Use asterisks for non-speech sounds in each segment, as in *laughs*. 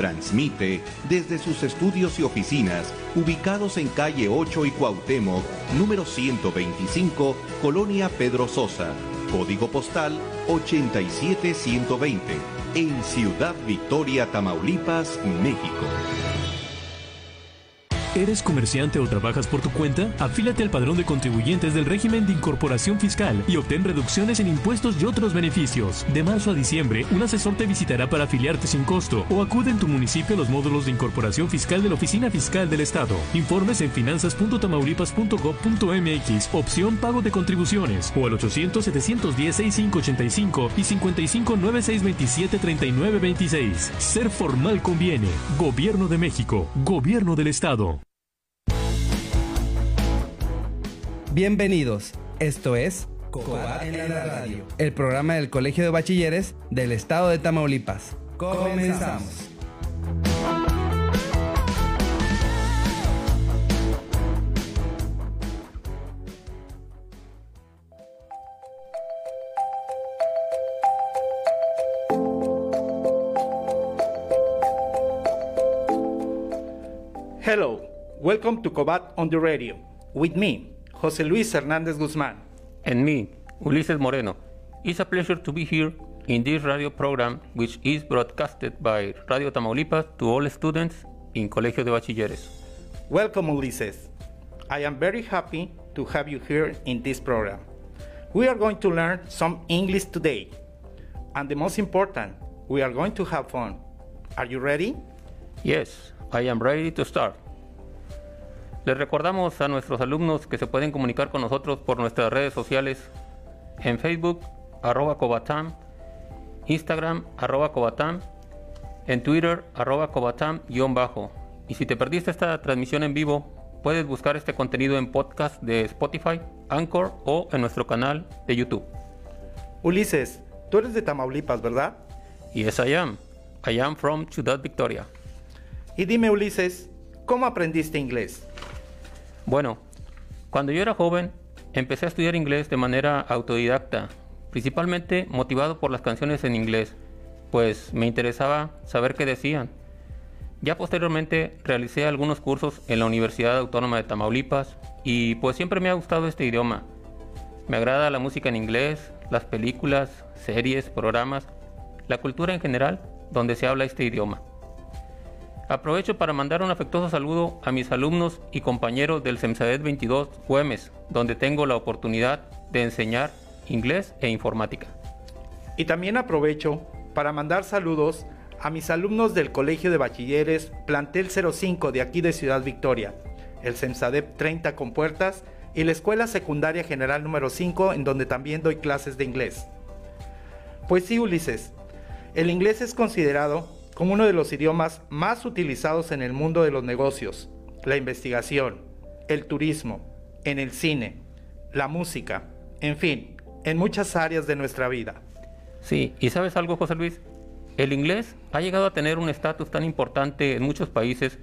Transmite desde sus estudios y oficinas ubicados en calle 8 y Cuauhtémoc, número 125, Colonia Pedro Sosa, código postal 87120, en Ciudad Victoria, Tamaulipas, México. ¿Eres comerciante o trabajas por tu cuenta? Afílate al padrón de contribuyentes del régimen de incorporación fiscal y obtén reducciones en impuestos y otros beneficios. De marzo a diciembre, un asesor te visitará para afiliarte sin costo o acude en tu municipio a los módulos de incorporación fiscal de la Oficina Fiscal del Estado. Informes en finanzas.tamaulipas.gov.mx, opción pago de contribuciones o al 800-710-6585 y 55-9627-3926. Ser formal conviene. Gobierno de México. Gobierno del Estado. Bienvenidos, esto es Cobat en la radio, el programa del Colegio de Bachilleres del Estado de Tamaulipas. Comenzamos. Hello, welcome to Cobat on the radio. With me, José Luis Hernández Guzmán. And me, Ulises Moreno. It's a pleasure to be here in this radio program, which is broadcasted by Radio Tamaulipas to all students in Colegio de Bachilleres. Welcome, Ulises. I am very happy to have you here in this program. We are going to learn some English today. And the most important, we are going to have fun. Are you ready? Yes, I am ready to start. Les recordamos a nuestros alumnos que se pueden comunicar con nosotros por nuestras redes sociales en Facebook, arroba Cobatam, Instagram, arroba Cobatam, en Twitter, arroba Cobatam-bajo. Y si te perdiste esta transmisión en vivo, puedes buscar este contenido en podcast de Spotify, Anchor o en nuestro canal de YouTube. Ulises, tú eres de Tamaulipas, ¿verdad? Yes, I am. I am from Ciudad Victoria. Y dime, Ulises, ¿cómo aprendiste inglés? Bueno, cuando yo era joven, empecé a estudiar inglés de manera autodidacta, principalmente motivado por las canciones en inglés, pues me interesaba saber qué decían. Ya posteriormente realicé algunos cursos en la Universidad Autónoma de Tamaulipas y pues siempre me ha gustado este idioma. Me agrada la música en inglés, las películas, series, programas, la cultura en general donde se habla este idioma. Aprovecho para mandar un afectuoso saludo a mis alumnos y compañeros del CEMSADET 22 Güemes, donde tengo la oportunidad de enseñar inglés e informática. Y también aprovecho para mandar saludos a mis alumnos del Colegio de Bachilleres Plantel 05 de aquí de Ciudad Victoria, el CEMSADEP 30 con puertas y la Escuela Secundaria General número 5 en donde también doy clases de inglés. Pues sí, Ulises, el inglés es considerado uno de los idiomas más utilizados en el mundo de los negocios, la investigación, el turismo, en el cine, la música, en fin, en muchas áreas de nuestra vida. Sí, y sabes algo, José Luis, el inglés ha llegado a tener un estatus tan importante en muchos países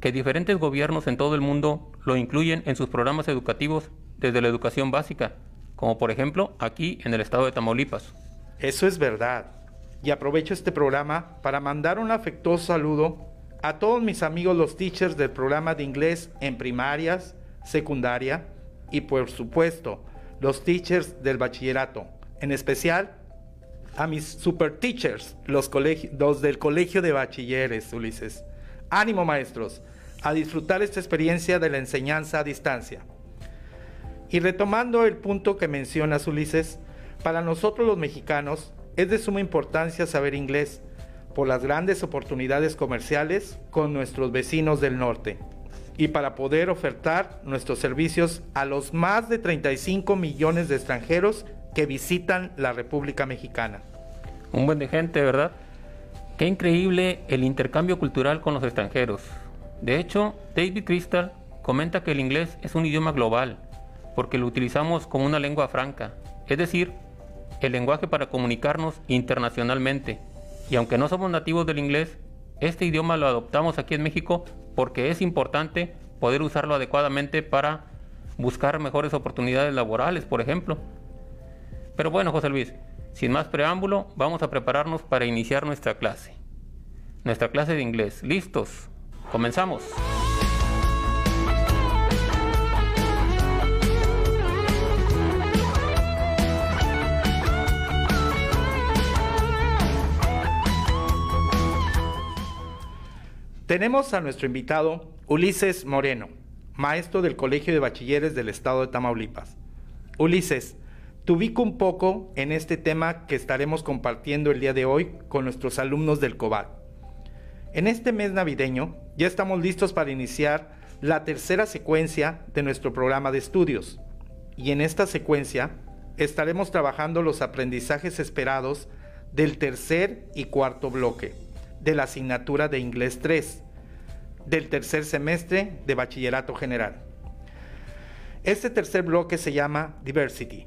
que diferentes gobiernos en todo el mundo lo incluyen en sus programas educativos desde la educación básica, como por ejemplo aquí en el estado de Tamaulipas. Eso es verdad y aprovecho este programa para mandar un afectuoso saludo a todos mis amigos los teachers del programa de inglés en primarias, secundaria y por supuesto los teachers del bachillerato, en especial a mis super teachers, los, los del colegio de bachilleres, Ulises. Ánimo maestros, a disfrutar esta experiencia de la enseñanza a distancia. Y retomando el punto que mencionas, Ulises, para nosotros los mexicanos, es de suma importancia saber inglés por las grandes oportunidades comerciales con nuestros vecinos del norte y para poder ofertar nuestros servicios a los más de 35 millones de extranjeros que visitan la República Mexicana. Un buen de gente, ¿verdad? Qué increíble el intercambio cultural con los extranjeros. De hecho, David Crystal comenta que el inglés es un idioma global, porque lo utilizamos como una lengua franca, es decir, el lenguaje para comunicarnos internacionalmente. Y aunque no somos nativos del inglés, este idioma lo adoptamos aquí en México porque es importante poder usarlo adecuadamente para buscar mejores oportunidades laborales, por ejemplo. Pero bueno, José Luis, sin más preámbulo, vamos a prepararnos para iniciar nuestra clase. nuestra clase de inglés. ¿Listos? Comenzamos. Tenemos a nuestro invitado Ulises Moreno, maestro del Colegio de Bachilleres del Estado de Tamaulipas. Ulises, te ubico un poco en este tema que estaremos compartiendo el día de hoy con nuestros alumnos del COBAT. En este mes navideño ya estamos listos para iniciar la tercera secuencia de nuestro programa de estudios. Y en esta secuencia estaremos trabajando los aprendizajes esperados del tercer y cuarto bloque de la asignatura de Inglés 3 del tercer semestre de Bachillerato General. Este tercer bloque se llama Diversity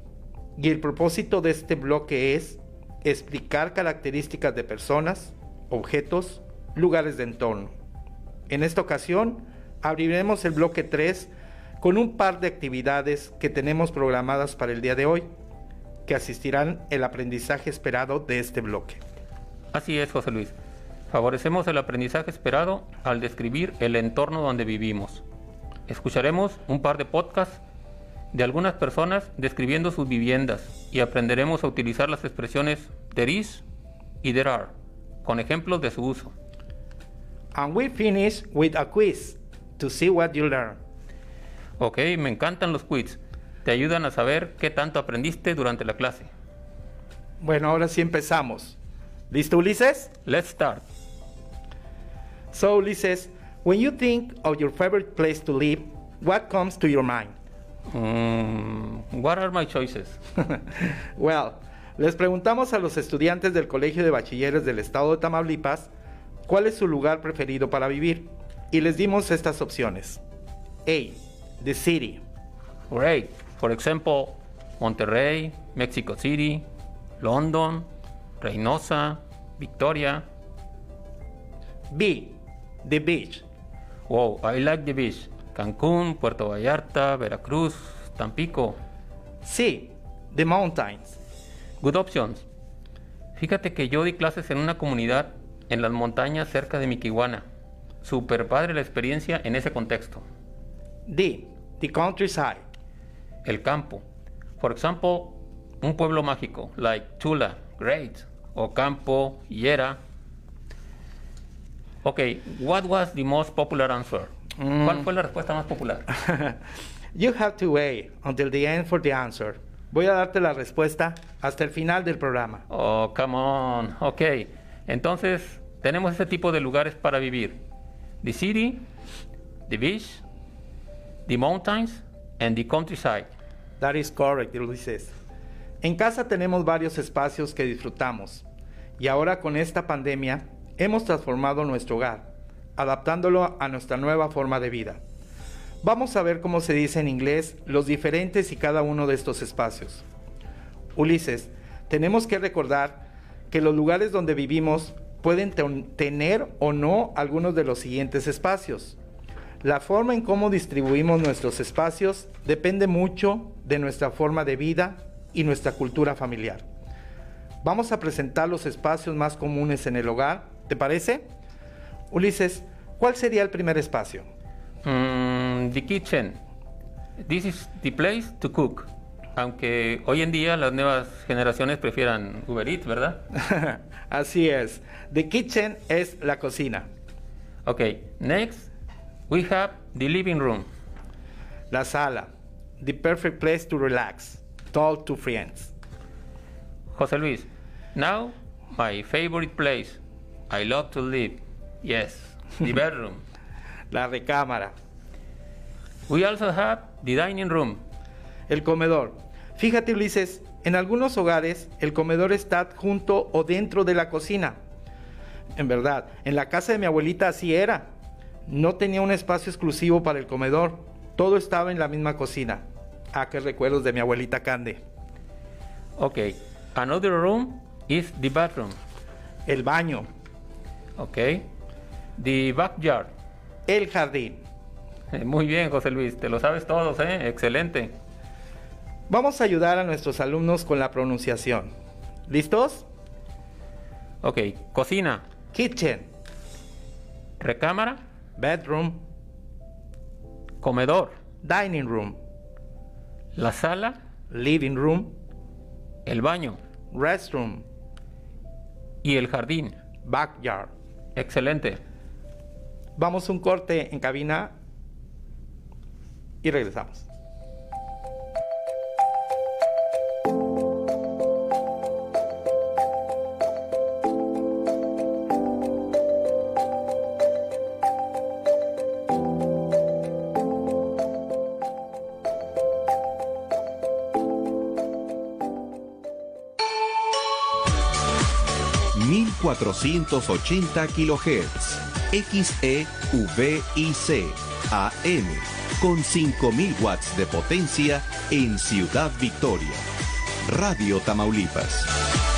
y el propósito de este bloque es explicar características de personas, objetos, lugares de entorno. En esta ocasión abriremos el bloque 3 con un par de actividades que tenemos programadas para el día de hoy, que asistirán el aprendizaje esperado de este bloque. Así es, José Luis. Favorecemos el aprendizaje esperado al describir el entorno donde vivimos. Escucharemos un par de podcasts de algunas personas describiendo sus viviendas y aprenderemos a utilizar las expresiones there is y there are con ejemplos de su uso. And we finish with a quiz to see what you learn. Ok, me encantan los quiz. Te ayudan a saber qué tanto aprendiste durante la clase. Bueno, ahora sí empezamos. ¿Listo, Ulises? Let's start. So, Ulises, when you think of your favorite place to live, what comes to your mind? Mm, what are my choices? *laughs* well, les preguntamos a los estudiantes del Colegio de Bachilleres del Estado de Tamaulipas cuál es su lugar preferido para vivir y les dimos estas opciones. A. The city. Great. For example, Monterrey, Mexico City, London, Reynosa, Victoria. B. The beach. Wow, I like the beach. Cancún, Puerto Vallarta, Veracruz, Tampico. C. The mountains. Good options. Fíjate que yo di clases en una comunidad en las montañas cerca de Miquihuana. Super padre la experiencia en ese contexto. D. The countryside. El campo. For example, un pueblo mágico, like Tula, great. O campo, Hiera. Ok, what was the most popular answer? ¿Cuál fue la respuesta más popular? *laughs* you have to wait until the end for the answer. Voy a darte la respuesta hasta el final del programa. Oh, come on. Ok, entonces tenemos ese tipo de lugares para vivir. The city, the beach, the mountains, and the countryside. That is correct, Ulises. En casa tenemos varios espacios que disfrutamos. Y ahora con esta pandemia hemos transformado nuestro hogar, adaptándolo a nuestra nueva forma de vida. Vamos a ver cómo se dice en inglés los diferentes y cada uno de estos espacios. Ulises, tenemos que recordar que los lugares donde vivimos pueden tener o no algunos de los siguientes espacios. La forma en cómo distribuimos nuestros espacios depende mucho de nuestra forma de vida y nuestra cultura familiar. Vamos a presentar los espacios más comunes en el hogar, ¿te parece? Ulises, ¿cuál sería el primer espacio? Mm, the kitchen. This is the place to cook. Aunque hoy en día las nuevas generaciones prefieran Uber Eats, ¿verdad? *laughs* Así es. The kitchen es la cocina. Ok, next we have the living room. La sala. The perfect place to relax. Talk to friends. José Luis, now my favorite place. I love to live. Yes, the *laughs* bedroom. La recámara. We also have the dining room. El comedor. Fíjate Ulises, en algunos hogares el comedor está junto o dentro de la cocina. En verdad, en la casa de mi abuelita así era. No tenía un espacio exclusivo para el comedor. Todo estaba en la misma cocina. Ah, qué recuerdos de mi abuelita Cande. Ok, another room is the bathroom. El baño. Ok, the backyard. El jardín. Muy bien, José Luis, te lo sabes todos, ¿eh? Excelente. Vamos a ayudar a nuestros alumnos con la pronunciación. ¿Listos? Ok, cocina. Kitchen. recámara, bedroom, comedor, dining room, la sala, living room, el baño restroom, y el jardín. backyard. Excelente. Vamos un corte en cabina y regresamos. ...1480 kHz... XEVIC AM con 5000 watts de potencia en Ciudad Victoria. Radio Tamaulipas.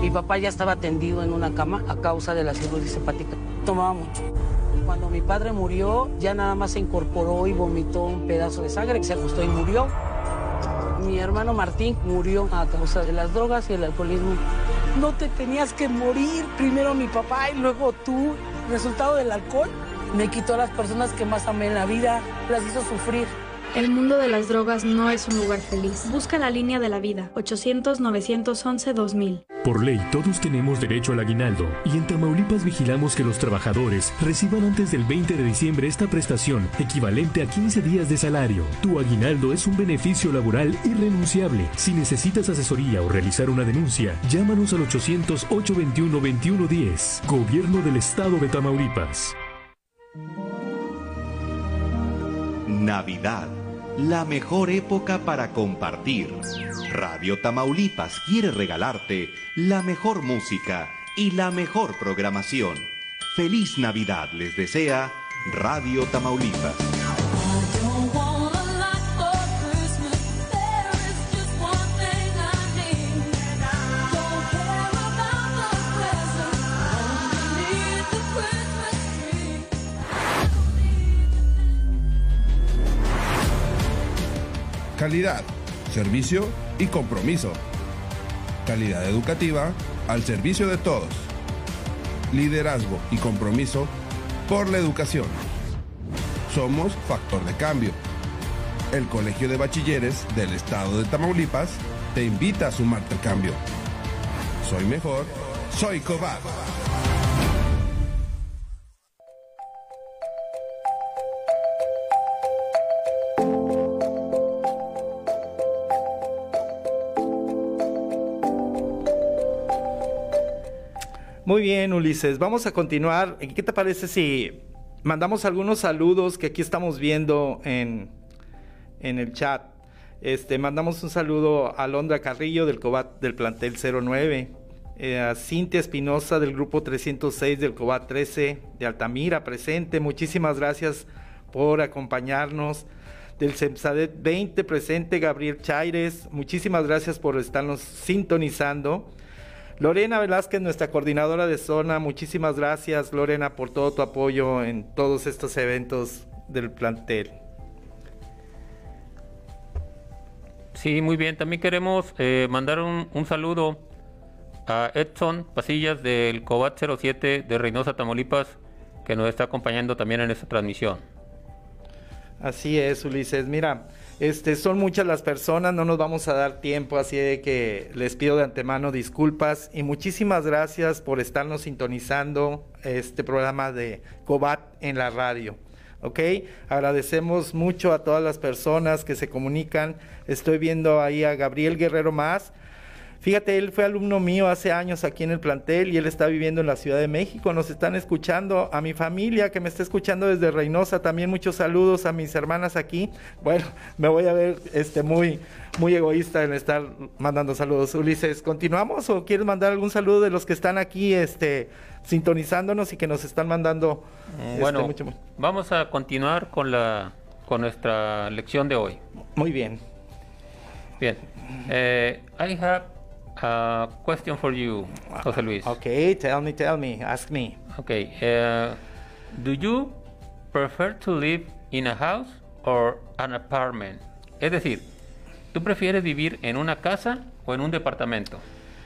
Mi papá ya estaba tendido en una cama a causa de la cirrosis hepática. Tomaba mucho. Cuando mi padre murió, ya nada más se incorporó y vomitó un pedazo de sangre, se acostó y murió. Mi hermano Martín murió a causa de las drogas y el alcoholismo. No te tenías que morir, primero mi papá y luego tú. Resultado del alcohol me quitó a las personas que más amé en la vida, las hizo sufrir. El mundo de las drogas no es un lugar feliz. Busca la línea de la vida. 800-911-2000. Por ley, todos tenemos derecho al aguinaldo y en Tamaulipas vigilamos que los trabajadores reciban antes del 20 de diciembre esta prestación, equivalente a 15 días de salario. Tu aguinaldo es un beneficio laboral irrenunciable. Si necesitas asesoría o realizar una denuncia, llámanos al 800-821-2110. Gobierno del Estado de Tamaulipas. Navidad, la mejor época para compartir. Radio Tamaulipas quiere regalarte la mejor música y la mejor programación. Feliz Navidad les desea Radio Tamaulipas. Servicio y compromiso. Calidad educativa al servicio de todos. Liderazgo y compromiso por la educación. Somos Factor de Cambio. El Colegio de Bachilleres del Estado de Tamaulipas te invita a sumarte al cambio. Soy mejor, soy Cobar. Muy bien, Ulises. Vamos a continuar. ¿Qué te parece si mandamos algunos saludos que aquí estamos viendo en, en el chat? Este, mandamos un saludo a Londra Carrillo del Cobat del plantel 09, eh, a Cintia Espinosa del grupo 306 del Cobat 13 de Altamira presente. Muchísimas gracias por acompañarnos. Del CEMSADET 20 presente Gabriel Chaires. Muchísimas gracias por estarnos sintonizando. Lorena Velázquez, nuestra coordinadora de zona, muchísimas gracias Lorena por todo tu apoyo en todos estos eventos del plantel. Sí, muy bien. También queremos eh, mandar un, un saludo a Edson Pasillas del Cobat 07 de Reynosa, Tamaulipas, que nos está acompañando también en esta transmisión. Así es, Ulises. Mira, este, son muchas las personas, no nos vamos a dar tiempo, así de que les pido de antemano disculpas y muchísimas gracias por estarnos sintonizando este programa de Cobat en la radio. ¿ok? Agradecemos mucho a todas las personas que se comunican. Estoy viendo ahí a Gabriel Guerrero Más. Fíjate, él fue alumno mío hace años aquí en el plantel y él está viviendo en la Ciudad de México. Nos están escuchando a mi familia que me está escuchando desde Reynosa. También muchos saludos a mis hermanas aquí. Bueno, *laughs* me voy a ver este muy muy egoísta en estar mandando saludos. Ulises, ¿continuamos o quieres mandar algún saludo de los que están aquí este sintonizándonos y que nos están mandando Mm, este, Bueno, mucho- vamos a continuar con la con nuestra lección de hoy. muy bien. Bien. Eh, I have a question for you, José Luis. Okay, tell me, tell me, ask me. Okay. eh, do you prefer to live in a house or an apartment? Es decir, ¿tú prefieres vivir en una casa o en un departamento?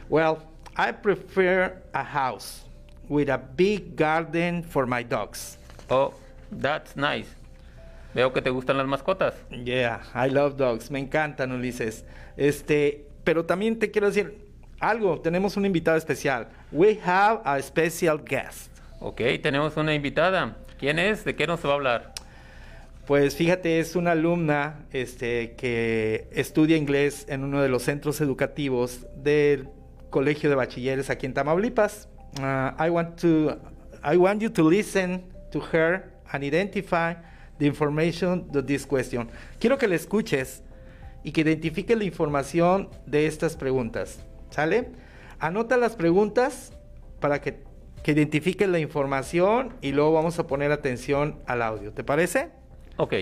Well, I prefer a house with a big garden for my dogs. Oh, that's nice. Veo que te gustan las mascotas. Yeah, I love dogs. Me encantan, Ulises. Este, pero también te quiero decir algo. Tenemos un invitado especial. We have a special guest. Ok, tenemos una invitada. ¿Quién es? ¿De qué nos va a hablar? Pues fíjate, es una alumna este, que estudia inglés en uno de los centros educativos del Colegio de Bachilleres aquí en Tamaulipas. Uh, I want to, I want you to listen to her and identify the information to this question. Quiero que la escuches y que identifique la información de estas preguntas. ¿Sale? Anota las preguntas para que, que identifiques la información y luego vamos a poner atención al audio. ¿Te parece? Ok,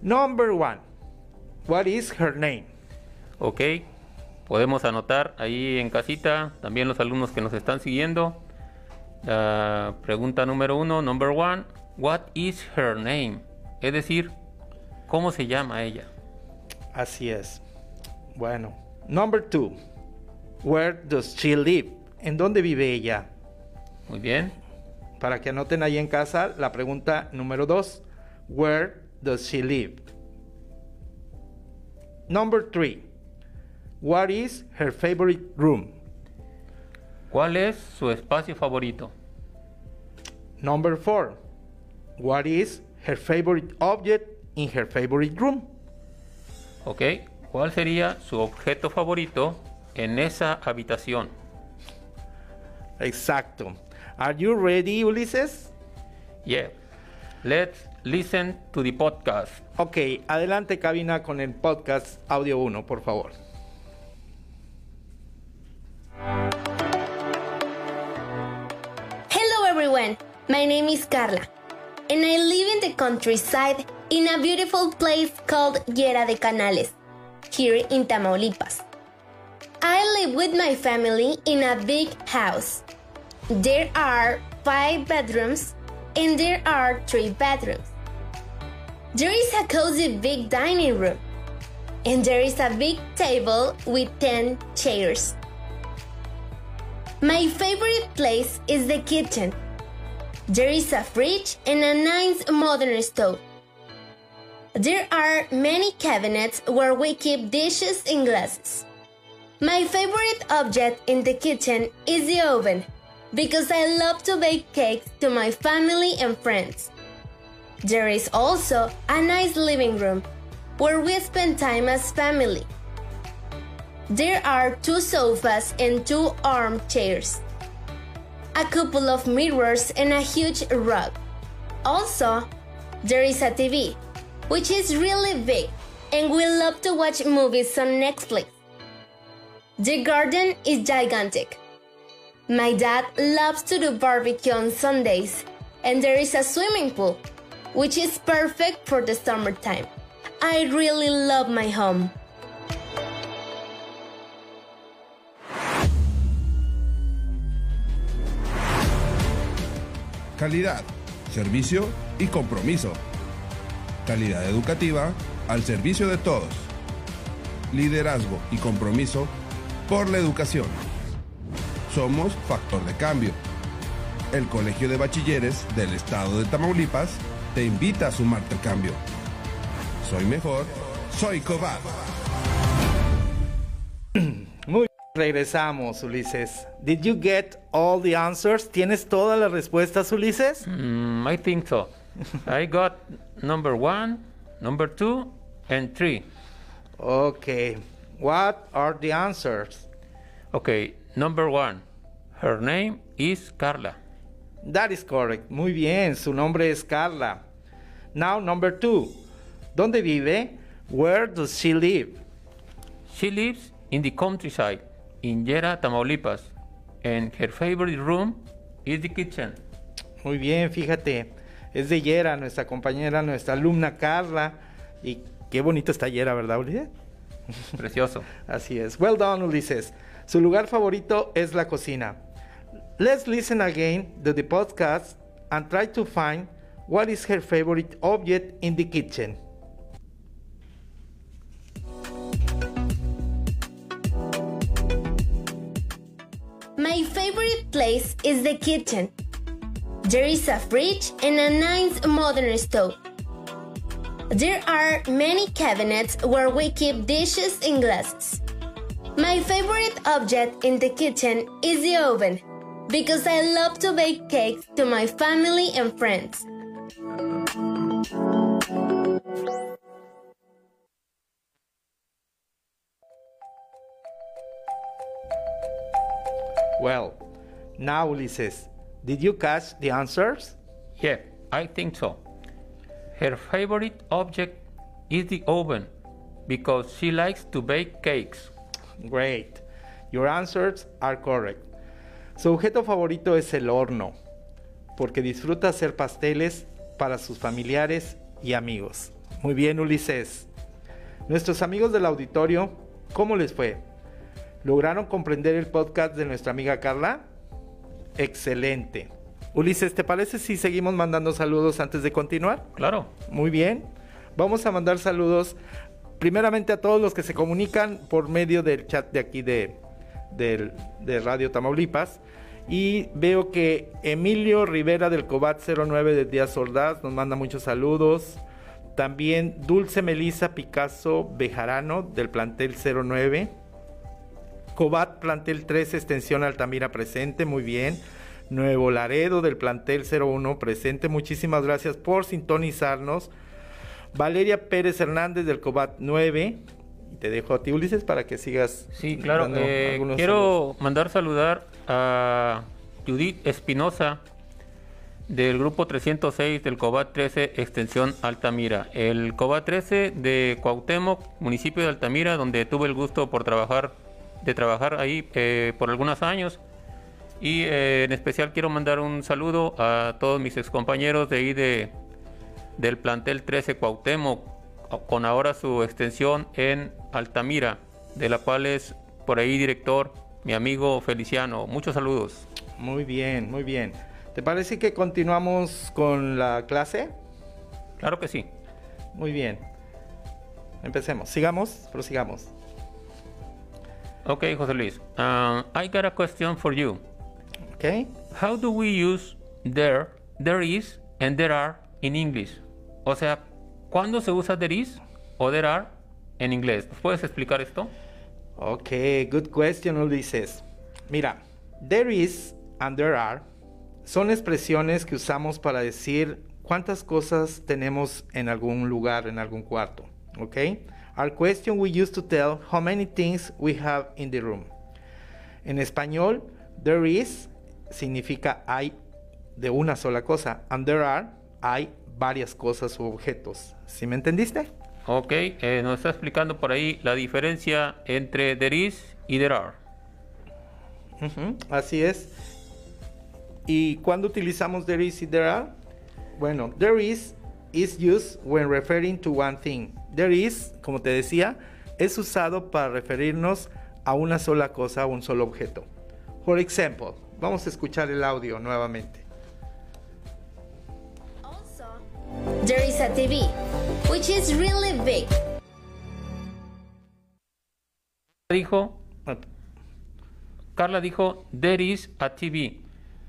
Number one. What is her name? ok. Podemos anotar ahí en casita también los alumnos que nos están siguiendo. La pregunta número uno, number one. What is her name? Es decir, ¿cómo se llama ella? Así es. Bueno. Number two. Where does she live? ¿En dónde vive ella? Muy bien. Para que anoten ahí en casa la pregunta número dos. Where does she live? Number three. What is her favorite room? ¿Cuál es su espacio favorito? Number four. What is her favorite object in her favorite room? Ok. ¿Cuál sería su objeto favorito en esa habitación? Exacto. Are you ready, Ulises? Yeah. Let's listen to the podcast. Ok, adelante cabina con el podcast audio 1, por favor. Hello everyone, my name is Carla, and I live in the countryside in a beautiful place called Llera de Canales, here in Tamaulipas. I live with my family in a big house. There are five bedrooms and there are three bedrooms. There is a cozy big dining room, and there is a big table with 10 chairs. My favorite place is the kitchen. There is a fridge and a nice modern stove. There are many cabinets where we keep dishes and glasses. My favorite object in the kitchen is the oven because I love to bake cakes to my family and friends. There is also a nice living room where we spend time as family. There are two sofas and two armchairs, a couple of mirrors, and a huge rug. Also, there is a TV, which is really big, and we love to watch movies on Netflix. The garden is gigantic. My dad loves to do barbecue on Sundays, and there is a swimming pool, which is perfect for the summertime. I really love my home. Calidad, servicio y compromiso. Calidad educativa al servicio de todos. Liderazgo y compromiso por la educación. Somos Factor de Cambio. El Colegio de Bachilleres del Estado de Tamaulipas te invita a sumarte al cambio. Soy mejor, soy Cobar. Muy bien, regresamos, Ulises. Did you get all the answers? ¿Tienes todas las respuestas, Ulises? Mm, I think so. *laughs* I got number one, number two, and three. Okay. What are the answers? Okay, number one. Her name is Carla. That is correct. Muy bien, su nombre es Carla. Now, number two. ¿Dónde vive? Where does she live? She lives in the countryside in Yera, Tamaulipas, and her favorite room is the kitchen. Muy bien, fíjate. Es de Yera, nuestra compañera, nuestra alumna Carla. Y qué bonito está Yera, ¿verdad, Ulises? *laughs* Precioso. Así es. Well done, Ulises. Su lugar favorito es la cocina. Let's listen again to the podcast and try to find what is her favorite object in the kitchen. My favorite place is the kitchen. There is a fridge and a nice modern stove. There are many cabinets where we keep dishes and glasses. My favorite object in the kitchen is the oven because I love to bake cakes to my family and friends. Well, now Ulises, did you catch the answers? Yeah, I think so. Her favorite object is the oven because she likes to bake cakes. Great. Your answers are correct. Su objeto favorito es el horno, porque disfruta hacer pasteles para sus familiares y amigos. Muy bien, Ulises. Nuestros amigos del auditorio, ¿cómo les fue? ¿Lograron comprender el podcast de nuestra amiga Carla? Excelente. Ulises, ¿te parece si seguimos mandando saludos antes de continuar? Claro. Muy bien. Vamos a mandar saludos primeramente a todos los que se comunican por medio del chat de aquí de, de Radio Tamaulipas. Y veo que Emilio Rivera del Cobat 09 de Díaz Ordaz nos manda muchos saludos. También Dulce Melisa Picasso Bejarano del plantel 09. Cobat plantel 3 extensión Altamira presente, muy bien. Nuevo Laredo del plantel 01 presente, muchísimas gracias por sintonizarnos. Valeria Pérez Hernández del Cobat 9. Y te dejo a ti, Ulises, para que sigas. Sí, claro. eh, quiero mandar saludar a Judith Espinosa del grupo 306 del COBAT 13 Extensión Altamira. El COBAT 13 de Cuauhtémoc, municipio de Altamira, donde tuve el gusto por trabajar, de trabajar ahí eh, por algunos años. Y eh, en especial quiero mandar un saludo a todos mis excompañeros de ahí de, del plantel 13 Cuauhtémoc, con ahora su extensión en Altamira, de la cual es por ahí director mi amigo Feliciano. Muchos saludos. Muy bien, muy bien. ¿Te parece que continuamos con la clase? Claro que sí. Muy bien. Empecemos. Sigamos, prosigamos. Okay, José Luis. Um, I got a question for you. Okay. How do we use there, there is, and there are in English? O sea, ¿cuándo se usa there is o there are en inglés? ¿Puedes explicar esto? Ok, good question, Ulises. Mira, there is and there are son expresiones que usamos para decir cuántas cosas tenemos en algún lugar, en algún cuarto. Ok? Our question we use to tell how many things we have in the room. En español, there is significa hay de una sola cosa, and there are hay varias cosas u objetos. ¿Sí me entendiste? Ok, eh, nos está explicando por ahí la diferencia entre there is y there are. Así es. ¿Y cuándo utilizamos there is y there are? Bueno, there is is used when referring to one thing. There is, como te decía, es usado para referirnos a una sola cosa, a un solo objeto. Por ejemplo, vamos a escuchar el audio nuevamente. There is a TV, which is really big. Dijo, Carla dijo, there is a TV.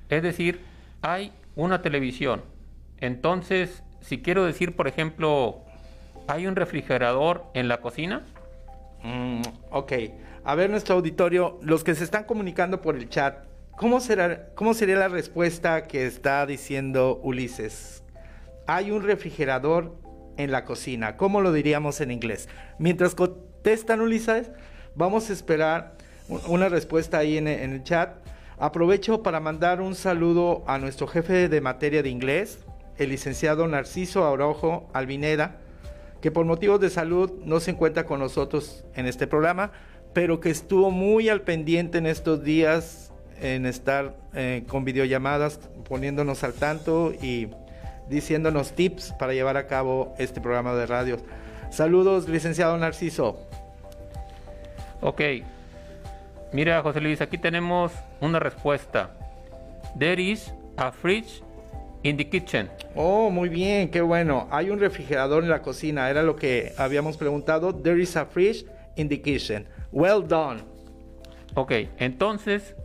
Es decir, hay una televisión. Entonces, si quiero decir, por ejemplo, hay un refrigerador en la cocina. Mm, ok, a ver nuestro auditorio, los que se están comunicando por el chat, ¿cómo, será, ¿cómo sería la respuesta que está diciendo Ulises? Hay un refrigerador en la cocina, ¿cómo lo diríamos en inglés? Mientras contestan Ulises, vamos a esperar una respuesta ahí en, en el chat. Aprovecho para mandar un saludo a nuestro jefe de materia de inglés, el licenciado Narciso Aurojo Albineda, que por motivos de salud no se encuentra con nosotros en este programa, pero que estuvo muy al pendiente en estos días en estar eh, con videollamadas, poniéndonos al tanto y diciéndonos tips para llevar a cabo este programa de radio. Saludos, licenciado Narciso. Ok. Mira, José Luis, aquí tenemos una respuesta. There is a fridge in the kitchen. Oh, muy bien, qué bueno. Hay un refrigerador en la cocina, era lo que habíamos preguntado. There is a fridge in the kitchen. Well done. Ok, entonces,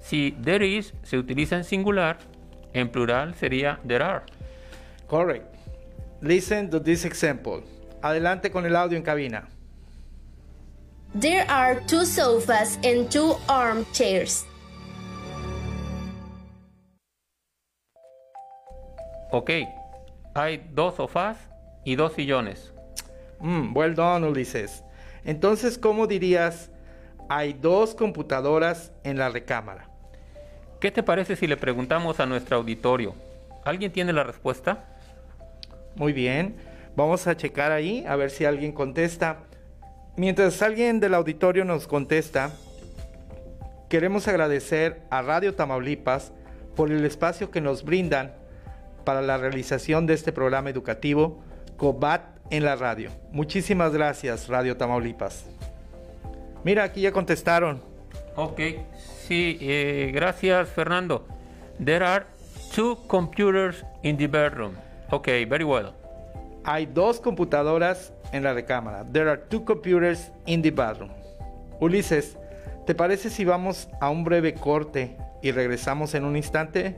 si there is se utiliza en singular, en plural sería there are. Correct. Listen to this example. Adelante con el audio en cabina. There are two sofas and two armchairs. Ok, hay dos sofás y dos sillones. Mm, well done, Ulises. Entonces, ¿cómo dirías? Hay dos computadoras en la recámara. ¿Qué te parece si le preguntamos a nuestro auditorio? ¿Alguien tiene la respuesta? Muy bien, vamos a checar ahí a ver si alguien contesta. Mientras alguien del auditorio nos contesta, queremos agradecer a Radio Tamaulipas por el espacio que nos brindan para la realización de este programa educativo COBAT en la radio. Muchísimas gracias, Radio Tamaulipas. Mira, aquí ya contestaron. Ok, sí, eh, gracias Fernando. There are two computers in the bedroom. Ok, very well. Hay dos computadoras en la recámara. There are two computers in the bedroom. Ulises, ¿te parece si vamos a un breve corte y regresamos en un instante?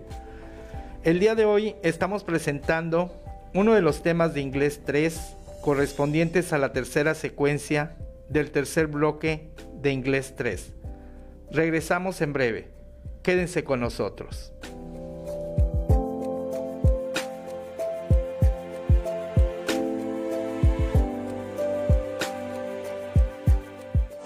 El día de hoy estamos presentando uno de los temas de inglés 3 correspondientes a la tercera secuencia del tercer bloque de inglés 3. Regresamos en breve. Quédense con nosotros.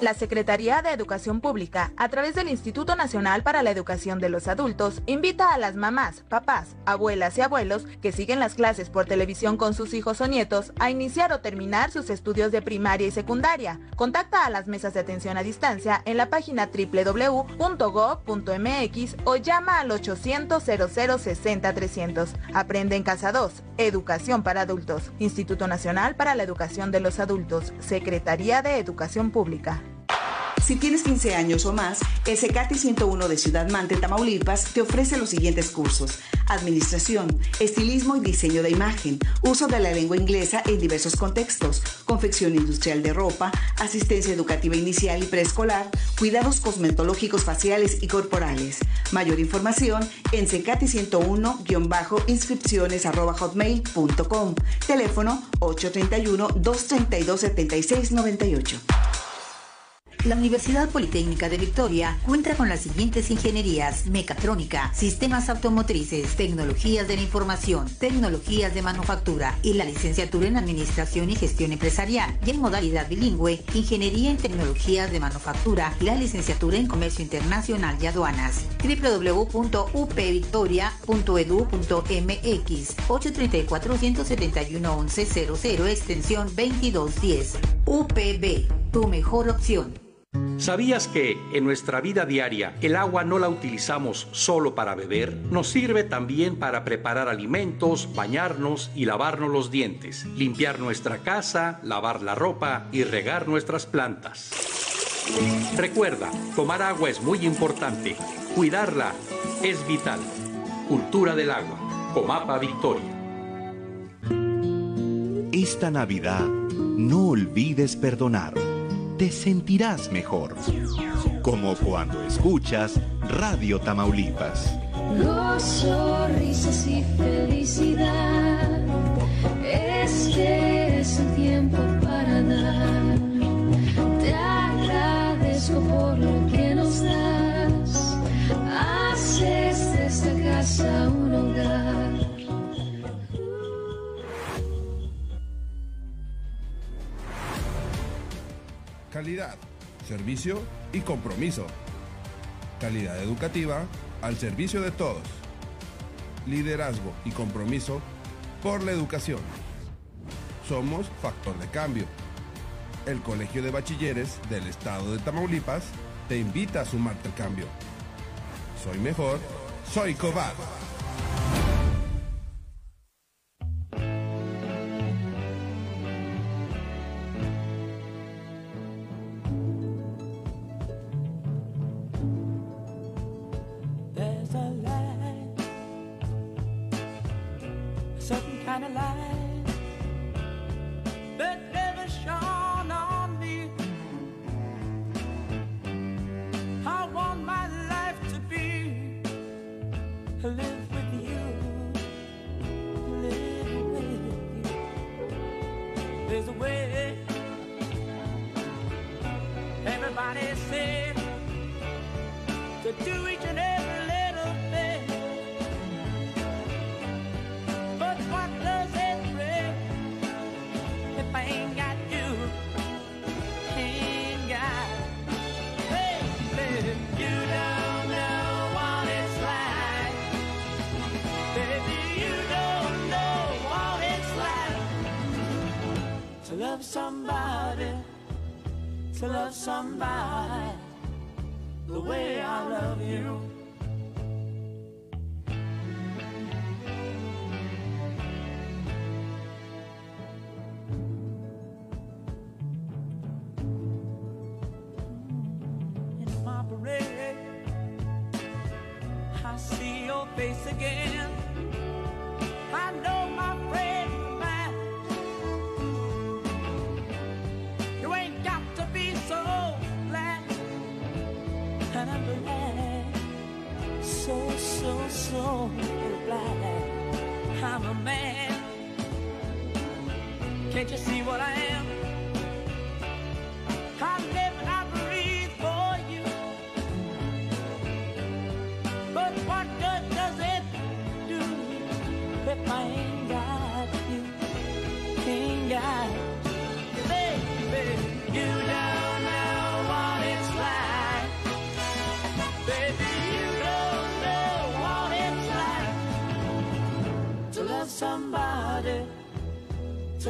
La Secretaría de Educación Pública, a través del Instituto Nacional para la Educación de los Adultos, invita a las mamás, papás, abuelas y abuelos que siguen las clases por televisión con sus hijos o nietos a iniciar o terminar sus estudios de primaria y secundaria. Contacta a las mesas de atención a distancia en la página www.gov.mx o llama al 800 00 60 300. Aprende en Casa 2, Educación para Adultos, Instituto Nacional para la Educación de los Adultos, Secretaría de Educación Pública. Si tienes 15 años o más, el CECATI 101 de Ciudad Mante, Tamaulipas, te ofrece los siguientes cursos. Administración, estilismo y diseño de imagen, uso de la lengua inglesa en diversos contextos, confección industrial de ropa, asistencia educativa inicial y preescolar, cuidados cosmetológicos faciales y corporales. Mayor información en CECATI 101-inscripciones hotmail.com. Teléfono 831-232-7698. La Universidad Politécnica de Victoria cuenta con las siguientes ingenierías, mecatrónica, sistemas automotrices, tecnologías de la información, tecnologías de manufactura y la licenciatura en Administración y Gestión Empresarial y en modalidad bilingüe, Ingeniería en Tecnologías de Manufactura y la licenciatura en Comercio Internacional y Aduanas. www.upvictoria.edu.mx 834-171-1100 extensión 2210. UPB, tu mejor opción. ¿Sabías que en nuestra vida diaria el agua no la utilizamos solo para beber? Nos sirve también para preparar alimentos, bañarnos y lavarnos los dientes, limpiar nuestra casa, lavar la ropa y regar nuestras plantas. Recuerda, tomar agua es muy importante. Cuidarla es vital. Cultura del agua. Comapa Victoria. Esta Navidad, no olvides perdonar te sentirás mejor. Como cuando escuchas Radio Tamaulipas. Gozo, risas y felicidad. Este es el tiempo para dar. Te agradezco por lo que nos das. Haces de esta casa un hogar. Calidad, servicio y compromiso. Calidad educativa al servicio de todos. Liderazgo y compromiso por la educación. Somos Factor de Cambio. El Colegio de Bachilleres del Estado de Tamaulipas te invita a sumarte al cambio. Soy mejor, soy Cobar. Kind of light somebody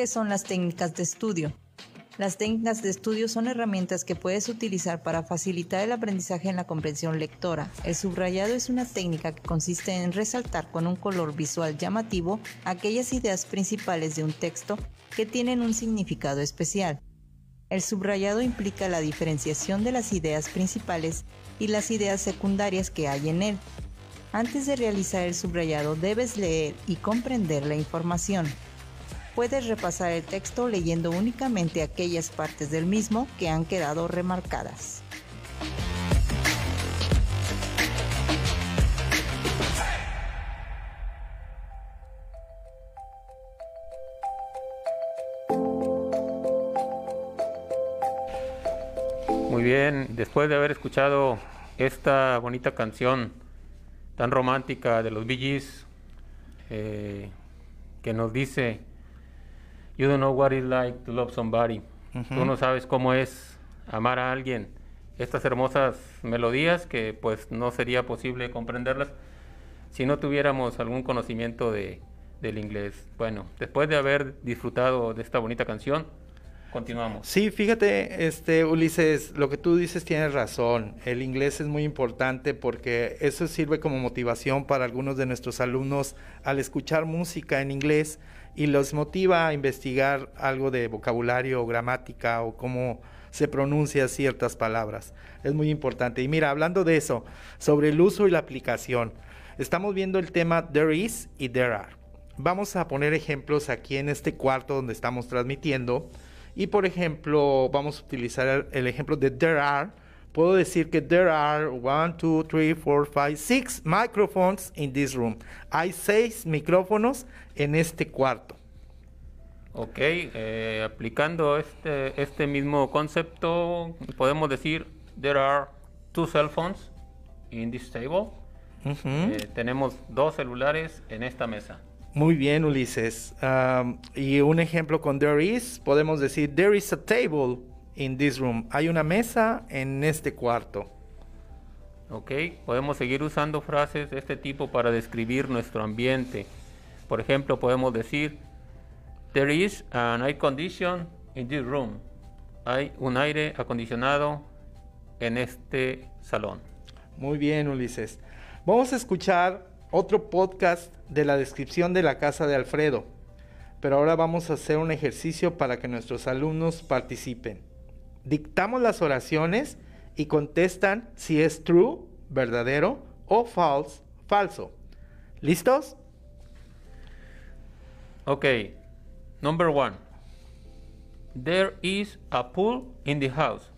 ¿Qué son las técnicas de estudio? Las técnicas de estudio son herramientas que puedes utilizar para facilitar el aprendizaje en la comprensión lectora. El subrayado es una técnica que consiste en resaltar con un color visual llamativo aquellas ideas principales de un texto que tienen un significado especial. El subrayado implica la diferenciación de las ideas principales y las ideas secundarias que hay en él. Antes de realizar el subrayado debes leer y comprender la información. Puedes repasar el texto leyendo únicamente aquellas partes del mismo que han quedado remarcadas. Muy bien, después de haber escuchado esta bonita canción tan romántica de los Bee eh, que nos dice, You don't know what it's like to love somebody. Ujú. Tú no sabes cómo es amar a alguien. Estas hermosas melodías que pues no sería posible comprenderlas si no tuviéramos algún conocimiento de, del inglés. Bueno, después de haber disfrutado de esta bonita canción, continuamos. Sí, fíjate, este Ulises, lo que tú dices tienes razón. El inglés es muy importante porque eso sirve como motivación para algunos de nuestros alumnos al escuchar música en inglés y los motiva a investigar algo de vocabulario o gramática o cómo se pronuncia ciertas palabras. Es muy importante. Y mira, hablando de eso, sobre el uso y la aplicación, estamos viendo el tema there is y there are. Vamos a poner ejemplos aquí en este cuarto donde estamos transmitiendo. Y por ejemplo, vamos a utilizar el ejemplo de there are. Puedo decir que there are one, two, three, four, five, six microphones in this room. Hay seis micrófonos en este cuarto. Ok, eh, aplicando este, este mismo concepto, podemos decir, there are two cell phones in this table. Eh, tenemos dos celulares en esta mesa. Muy bien, Ulises. Um, y un ejemplo con there is, podemos decir, there is a table in this room. Hay una mesa en este cuarto. Ok, podemos seguir usando frases de este tipo para describir nuestro ambiente. Por ejemplo, podemos decir, There is an air condition in this room. Hay un aire acondicionado en este salón. Muy bien, Ulises. Vamos a escuchar otro podcast de la descripción de la casa de Alfredo. Pero ahora vamos a hacer un ejercicio para que nuestros alumnos participen. Dictamos las oraciones y contestan si es true, verdadero, o false, falso. ¿Listos? Ok. Number one. There is a pool in the house.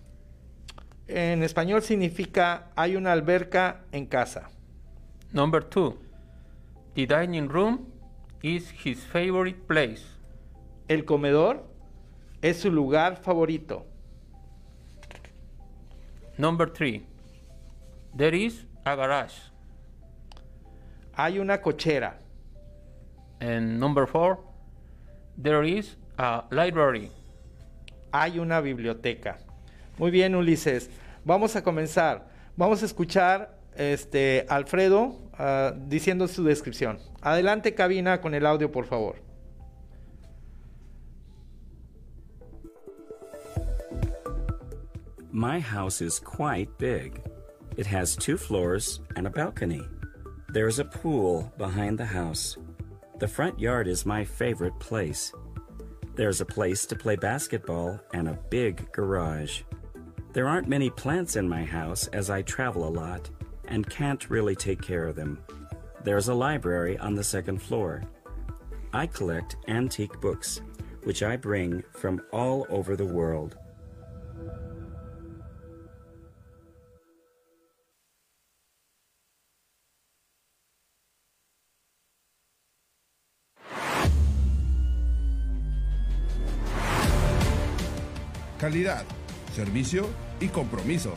En español significa hay una alberca en casa. Number two. The dining room is his favorite place. El comedor es su lugar favorito. Number three. There is a garage. Hay una cochera. And number four. There is a library. Hay una biblioteca. Muy bien, Ulises. Vamos a comenzar. Vamos a escuchar este Alfredo uh, diciendo su descripción. Adelante, cabina, con el audio, por favor. My house is quite big. It has two floors and a balcony. There is a pool behind the house. The front yard is my favorite place. There's a place to play basketball and a big garage. There aren't many plants in my house as I travel a lot and can't really take care of them. There's a library on the second floor. I collect antique books, which I bring from all over the world. Calidad, servicio y compromiso.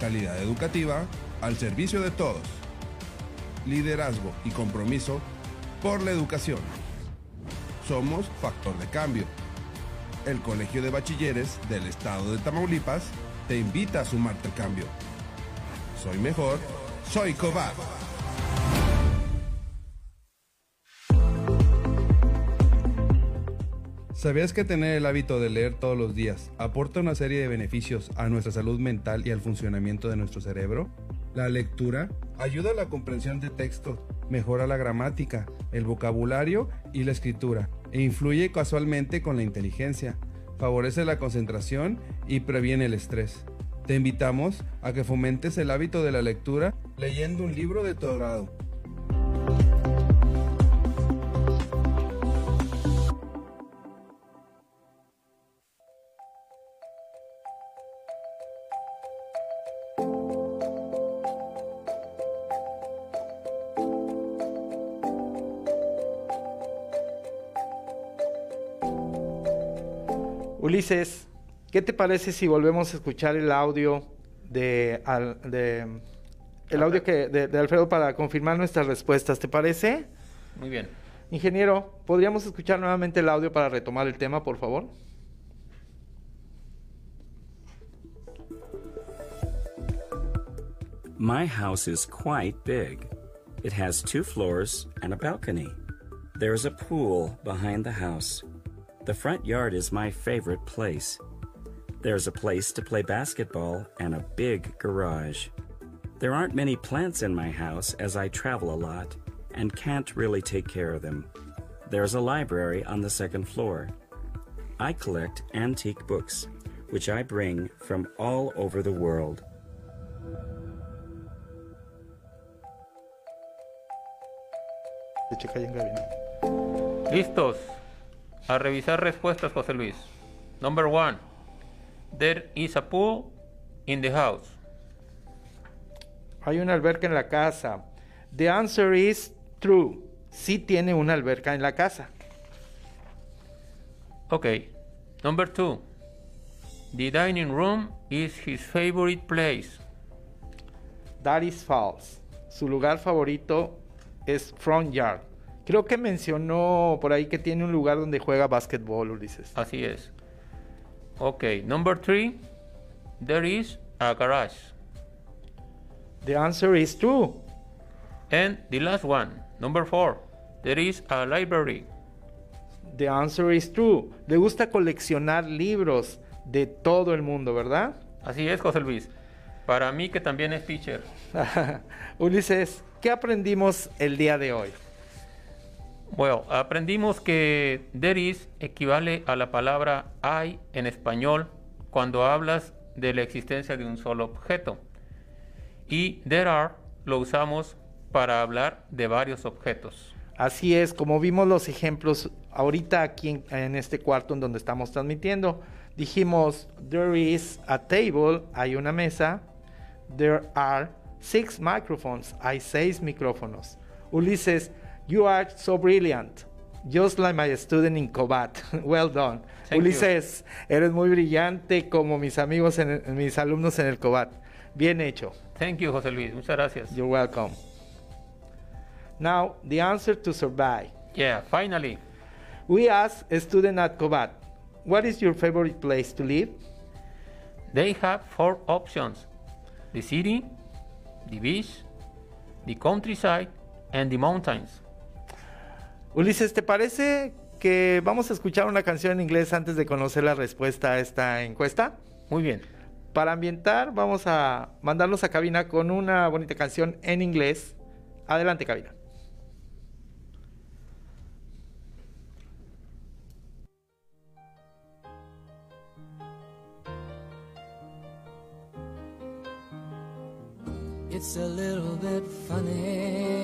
Calidad educativa al servicio de todos. Liderazgo y compromiso por la educación. Somos Factor de Cambio. El Colegio de Bachilleres del Estado de Tamaulipas te invita a sumarte al cambio. Soy mejor, soy Cobar. ¿Sabías que tener el hábito de leer todos los días aporta una serie de beneficios a nuestra salud mental y al funcionamiento de nuestro cerebro? La lectura ayuda a la comprensión de textos, mejora la gramática, el vocabulario y la escritura, e influye casualmente con la inteligencia, favorece la concentración y previene el estrés. Te invitamos a que fomentes el hábito de la lectura leyendo un libro de tu agrado. ¿Qué te parece si volvemos a escuchar el audio de, al- de- el audio que, de, de Alfredo para confirmar nuestras respuestas? ¿Te parece? Muy bien. Ingeniero, ¿podríamos escuchar nuevamente el audio para retomar el tema, por favor? My house is quite big. It has two floors and a balcony. There's a pool behind the house. The front yard is my favorite place. There's a place to play basketball and a big garage. There aren't many plants in my house as I travel a lot and can't really take care of them. There's a library on the second floor. I collect antique books, which I bring from all over the world. Se checa ahí en gabinete. Listos. A revisar respuestas, José Luis. Number one. There is a pool in the house. Hay una alberca en la casa. The answer is true. Sí tiene una alberca en la casa. Okay. Number two. The dining room is his favorite place. That is false. Su lugar favorito es front yard. Creo que mencionó por ahí que tiene un lugar donde juega básquetbol, Ulises. Así es. Okay. Number three. There is a garage. The answer is true. And the last one. Number four. There is a library. The answer is true. Le gusta coleccionar libros de todo el mundo, ¿verdad? Así es, José Luis. Para mí que también es teacher. *laughs* Ulises, ¿qué aprendimos el día de hoy? Bueno, aprendimos que there is equivale a la palabra hay en español cuando hablas de la existencia de un solo objeto. Y there are lo usamos para hablar de varios objetos. Así es, como vimos los ejemplos ahorita aquí en, en este cuarto en donde estamos transmitiendo, dijimos there is a table, hay una mesa, there are six microphones, hay seis micrófonos. Ulises, you are so brilliant, just like my student in Cobat. *laughs* well done. Thank you. Ulises, eres muy brillante como mis amigos, en el- mis alumnos en el Cobat. Bien hecho. Thank you, José Luis. Muchas gracias. You're welcome. Now, the answer to survive. Yeah, finally. We asked a student at Cobat, what is your favorite place to live? They have four options. The city, the beach, the countryside, and the mountains. Ulises, ¿te parece que vamos a escuchar una canción en inglés antes de conocer la respuesta a esta encuesta? Muy bien. Para ambientar, vamos a mandarlos a cabina con una bonita canción en inglés. Adelante, cabina. It's a little bit funny,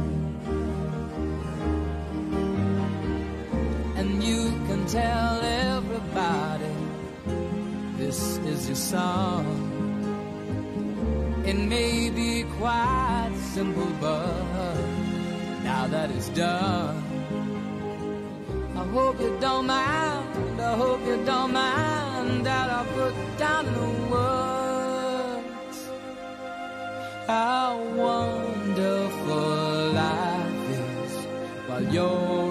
Tell everybody this is your song. It may be quite simple, but now that it's done, I hope you don't mind. I hope you don't mind that I put down the words how wonderful life is while you're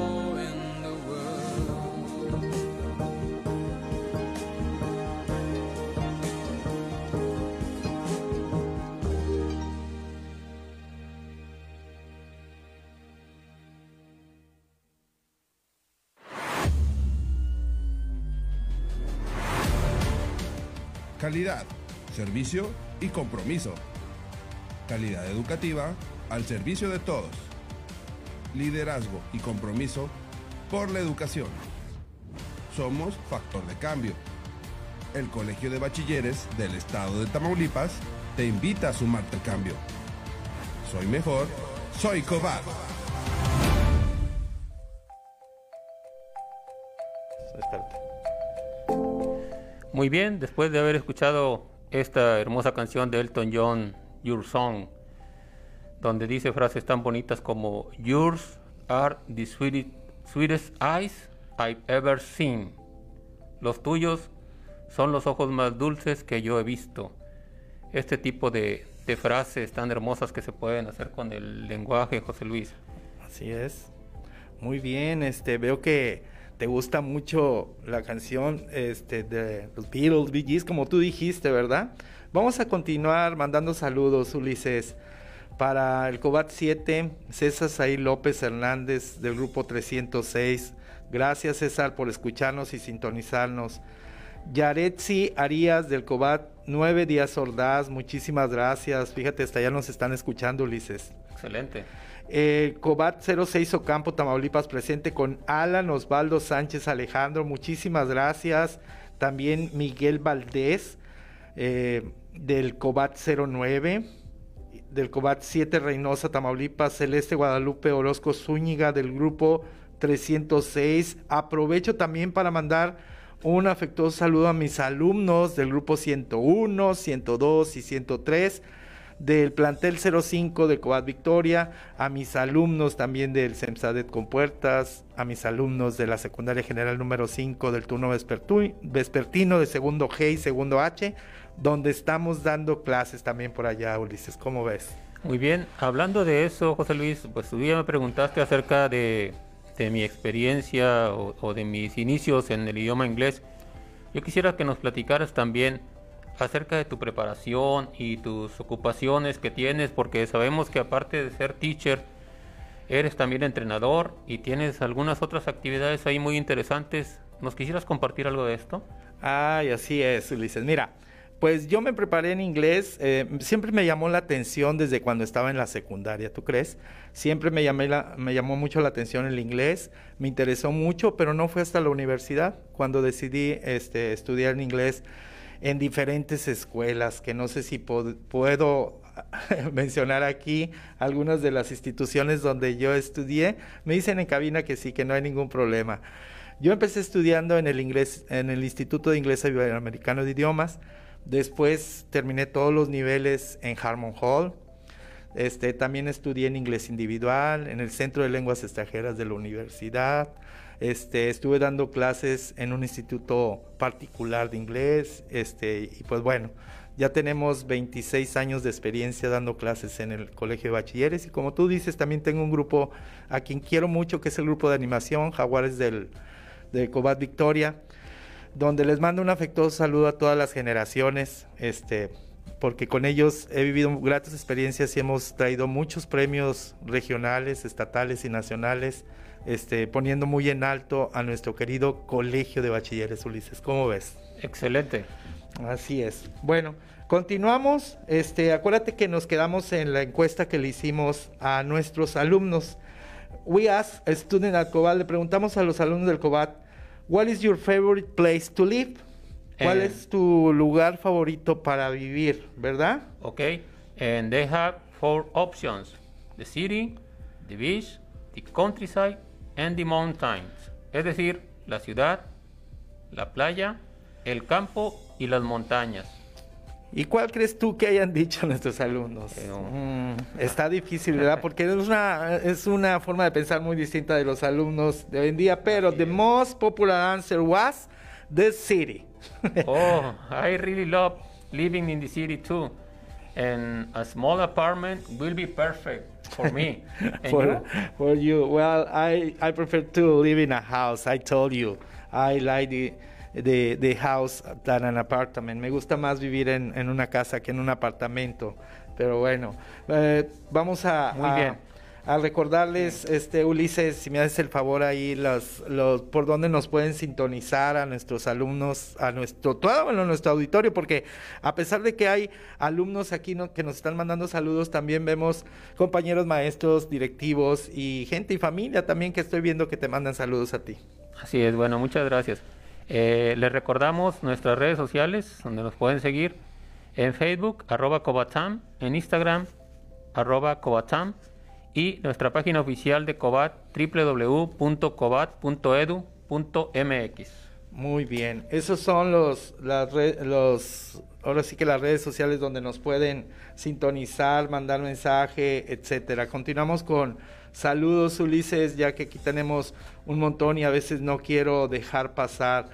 Calidad, servicio y compromiso. Calidad educativa al servicio de todos. Liderazgo y compromiso por la educación. Somos Factor de Cambio. El Colegio de Bachilleres del Estado de Tamaulipas te invita a sumarte al cambio. Soy mejor, soy Cobar. Muy bien, después de haber escuchado esta hermosa canción de Elton John, Your Song, donde dice frases tan bonitas como Yours are the sweetest, sweetest eyes I've ever seen. Los tuyos son los ojos más dulces que yo he visto. Este tipo de, de frases tan hermosas que se pueden hacer con el lenguaje, José Luis. Así es. Muy bien, este, veo que te gusta mucho la canción este, de los Beatles, Bee Gees, como tú dijiste, ¿verdad? Vamos a continuar mandando saludos, Ulises. Para el Cobat 7, César Saí López Hernández del grupo 306. Gracias, César, por escucharnos y sintonizarnos. Yaretsi Arias del Cobat 9 Díaz Ordaz, muchísimas gracias. Fíjate, hasta ya nos están escuchando, Ulises. Excelente. Eh, Cobat 06 Ocampo, Tamaulipas, presente con Alan Osvaldo Sánchez Alejandro, muchísimas gracias. También Miguel Valdés eh, del Cobat 09, del Cobat 7 Reynosa, Tamaulipas, Celeste Guadalupe Orozco Zúñiga del grupo 306. Aprovecho también para mandar un afectuoso saludo a mis alumnos del grupo 101, 102 y 103 del plantel 05 de Cobat Victoria, a mis alumnos también del CEMSADET con puertas, a mis alumnos de la secundaria general número 5 del turno vespertino de segundo G y segundo H, donde estamos dando clases también por allá, Ulises. ¿Cómo ves? Muy bien, hablando de eso, José Luis, pues tú ya me preguntaste acerca de, de mi experiencia o de mis inicios en el idioma inglés. Yo quisiera que nos platicaras también acerca de tu preparación y tus ocupaciones que tienes, porque sabemos que aparte de ser teacher, eres también entrenador y tienes algunas otras actividades ahí muy interesantes. ¿Nos quisieras compartir algo de esto? Ay, así es, Ulises. Mira, pues yo me preparé en inglés, eh, siempre me llamó la atención desde cuando estaba en la secundaria, ¿tú crees? Siempre me, llamé la- me llamó mucho la atención el inglés, me interesó mucho, pero no fue hasta la universidad cuando decidí este, estudiar en inglés en diferentes escuelas, que no sé si puedo *laughs* mencionar aquí algunas de las instituciones donde yo estudié. Me dicen en cabina que sí, que no hay ningún problema. Yo empecé estudiando en el inglés, en el Instituto de Inglés Iberoamericano de Idiomas. Después terminé todos los niveles en Harmon Hall. Este, también estudié en inglés individual, en el Centro de Lenguas Extranjeras de la universidad. Este, estuve dando clases en un instituto particular de inglés. Este, y pues bueno, ya tenemos 26 años de experiencia dando clases en el Colegio de Bachilleres. Y como tú dices, también tengo un grupo a quien quiero mucho, que es el grupo de animación Jaguares del, de Cobat Victoria. donde les mando un afectuoso saludo a todas las generaciones, este, porque con ellos he vivido gratas experiencias y hemos traído muchos premios regionales, estatales y nacionales, este, poniendo muy en alto a nuestro querido Colegio de Bachilleres Ulises. ¿Cómo ves? Excelente. Así es. Bueno, continuamos. Este, acuérdate que nos quedamos en la encuesta que le hicimos a nuestros alumnos. We asked a student at Cobat, le preguntamos a los alumnos del Cobat, what is your favorite place to live? ¿Cuál Eh. es tu lugar favorito para vivir, verdad? Okay, and they have four options: the city, the beach, the countryside, and the mountains. Es decir, la ciudad, la playa, el campo y las montañas. ¿Y cuál crees tú que hayan dicho *laughs* nuestros alumnos? Mm, está difícil, ¿verdad? *laughs* Porque es una, es una forma de pensar muy distinta de los alumnos de hoy en día, pero the most popular answer was the city. *laughs* oh, I really love living in the city too. And a small apartment will be perfect for me. *laughs* For, you? for you. Well, I, I prefer to live in a house. I told you. I like the, the, the house than an apartment. Me gusta más vivir en, en una casa que en un apartamento. Pero bueno, eh, vamos a, Muy a- bien. A recordarles, este Ulises, si me haces el favor ahí, los, los, por dónde nos pueden sintonizar a nuestros alumnos, a nuestro, todo bueno, nuestro auditorio, porque a pesar de que hay alumnos aquí que nos están mandando saludos, también vemos compañeros maestros, directivos y gente y familia también que estoy viendo que te mandan saludos a ti. Así es, bueno, muchas gracias. Eh, les recordamos nuestras redes sociales donde nos pueden seguir en Facebook, arroba Cobatam, en Instagram, arroba Cobatam, y nuestra página oficial de Cobat, www.cobat.edu.mx. Muy bien, esos son los, las los, ahora sí que las redes sociales donde nos pueden sintonizar, mandar mensaje, etcétera. Continuamos con saludos, Ulises, ya que aquí tenemos un montón y a veces no quiero dejar pasar.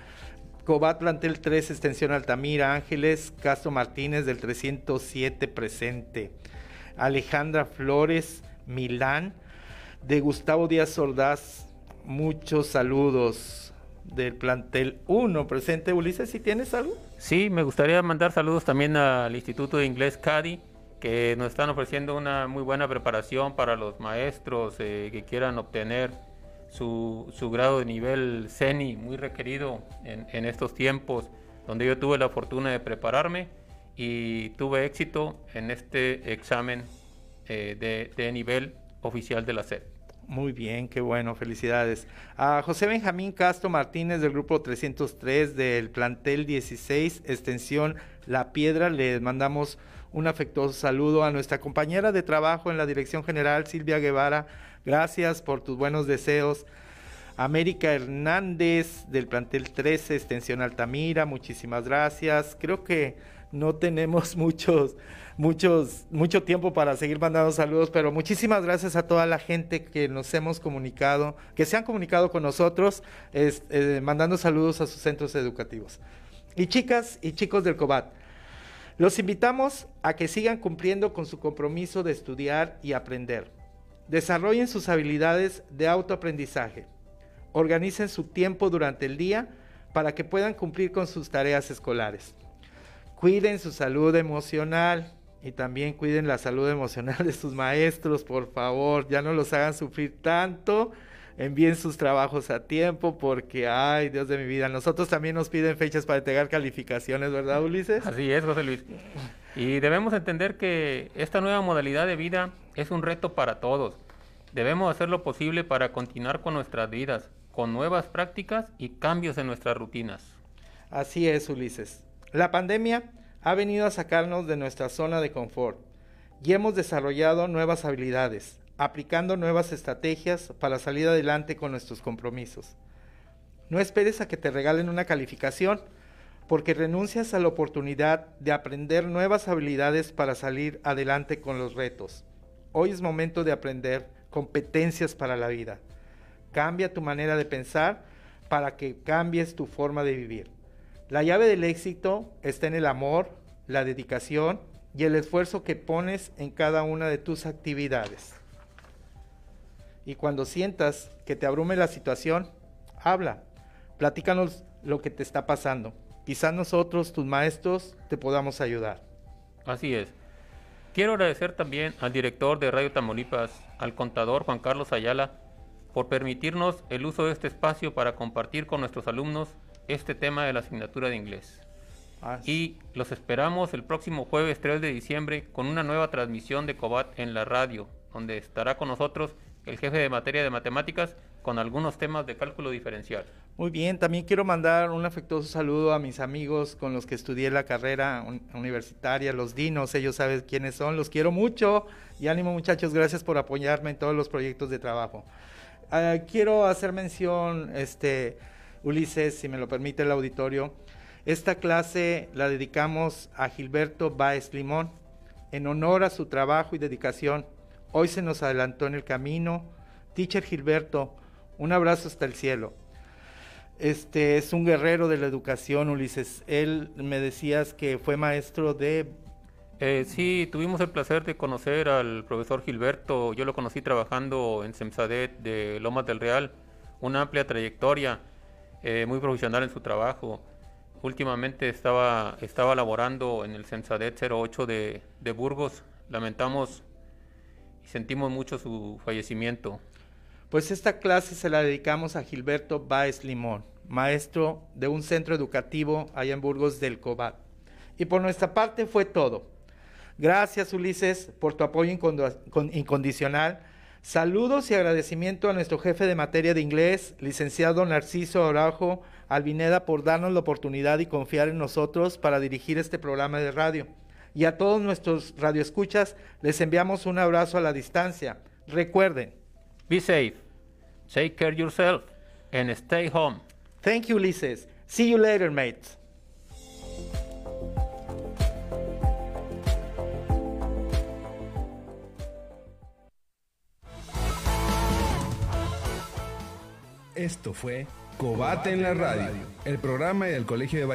Cobat Plantel 3, Extensión Altamira, Ángeles Castro Martínez del 307 presente. Alejandra Flores, Milán, de Gustavo Díaz Ordaz, muchos saludos del plantel 1 presente. Ulises, si tienes algo? Sí, me gustaría mandar saludos también al Instituto de Inglés CADI, que nos están ofreciendo una muy buena preparación para los maestros eh, que quieran obtener su, su grado de nivel CENI, muy requerido en estos tiempos, donde yo tuve la fortuna de prepararme y tuve éxito en este examen eh, de, de nivel oficial de la SED. Muy bien, qué bueno, felicidades. A José Benjamín Castro Martínez del grupo 303 del plantel 16, extensión La Piedra, le mandamos un afectuoso saludo a nuestra compañera de trabajo en la Dirección General, Silvia Guevara. Gracias por tus buenos deseos. América Hernández del plantel 13, extensión Altamira, muchísimas gracias. Creo que no tenemos *laughs* muchos, muchos, mucho tiempo para seguir mandando saludos, pero muchísimas gracias a toda la gente que nos hemos comunicado, que se han comunicado con nosotros, es- eh, mandando saludos a sus centros educativos. Y chicas y chicos del COBAT, los invitamos a que sigan cumpliendo con su compromiso de estudiar y aprender. Desarrollen sus habilidades de autoaprendizaje. Organicen su tiempo durante el día para que puedan cumplir con sus tareas escolares. Cuiden su salud emocional y también cuiden la salud emocional de sus maestros, por favor. Ya no los hagan sufrir tanto. Envíen sus trabajos a tiempo porque, ay, Dios de mi vida, nosotros también nos piden fechas para entregar calificaciones, ¿verdad, Ulises? Así es, José Luis. Y debemos entender que esta nueva modalidad de vida es un reto para todos. Debemos hacer lo posible para continuar con nuestras vidas, con nuevas prácticas y cambios en nuestras rutinas. Así es, Ulises. La pandemia ha venido a sacarnos de nuestra zona de confort y hemos desarrollado nuevas habilidades, aplicando nuevas estrategias para salir adelante con nuestros compromisos. No esperes a que te regalen una calificación, porque renuncias a la oportunidad de aprender nuevas habilidades para salir adelante con los retos. Hoy es momento de aprender competencias para la vida. Cambia tu manera de pensar para que cambies tu forma de vivir. La llave del éxito está en el amor, la dedicación y el esfuerzo que pones en cada una de tus actividades. Y cuando sientas que te abrume la situación, habla. Platícanos lo que te está pasando. Quizás nosotros, tus maestros, te podamos ayudar. Así es. Quiero agradecer también al director de Radio Tamaulipas, al contador Juan Carlos Ayala, por permitirnos el uso de este espacio para compartir con nuestros alumnos este tema de la asignatura de inglés. Y los esperamos el próximo jueves 3 de diciembre con una nueva transmisión de COBAT en la radio, donde estará con nosotros el jefe de materia de matemáticas con algunos temas de cálculo diferencial. Muy bien, también quiero mandar un afectuoso saludo a mis amigos con los que estudié la carrera un- universitaria, los dinos, ellos saben quiénes son, los quiero mucho y ánimo muchachos, gracias por apoyarme en todos los proyectos de trabajo. Ah, quiero hacer mención, este, Ulises, si me lo permite el auditorio, esta clase la dedicamos a Gilberto Baez Limón en honor a su trabajo y dedicación. Hoy se nos adelantó en el camino. Teacher Gilberto, un abrazo hasta el cielo. Este es un guerrero de la educación, Ulises. Él me decías que fue maestro de Eh, sí, tuvimos el placer de conocer al profesor Gilberto. Yo lo conocí trabajando en SEMSADET de Lomas del Real. Una amplia trayectoria, eh, muy profesional en su trabajo. Últimamente estaba, estaba laborando en el SEMSADET 08 de, de Burgos. Lamentamos y sentimos mucho su fallecimiento. Pues esta clase se la dedicamos a Gilberto Báez Limón, maestro de un centro educativo allá en Burgos del Cobat. Y por nuestra parte fue todo. Gracias Ulises por tu apoyo incondicional. Saludos y agradecimiento a nuestro jefe de materia de inglés, licenciado Narciso Araujo Albineda, por darnos la oportunidad y confiar en nosotros para dirigir este programa de radio. Y a todos nuestros radioescuchas les enviamos un abrazo a la distancia. Recuerden, Be safe, take care yourself, and stay home. Thank you, Ulises. See you later, mates. Esto fue Cobate en la radio, el programa del Colegio de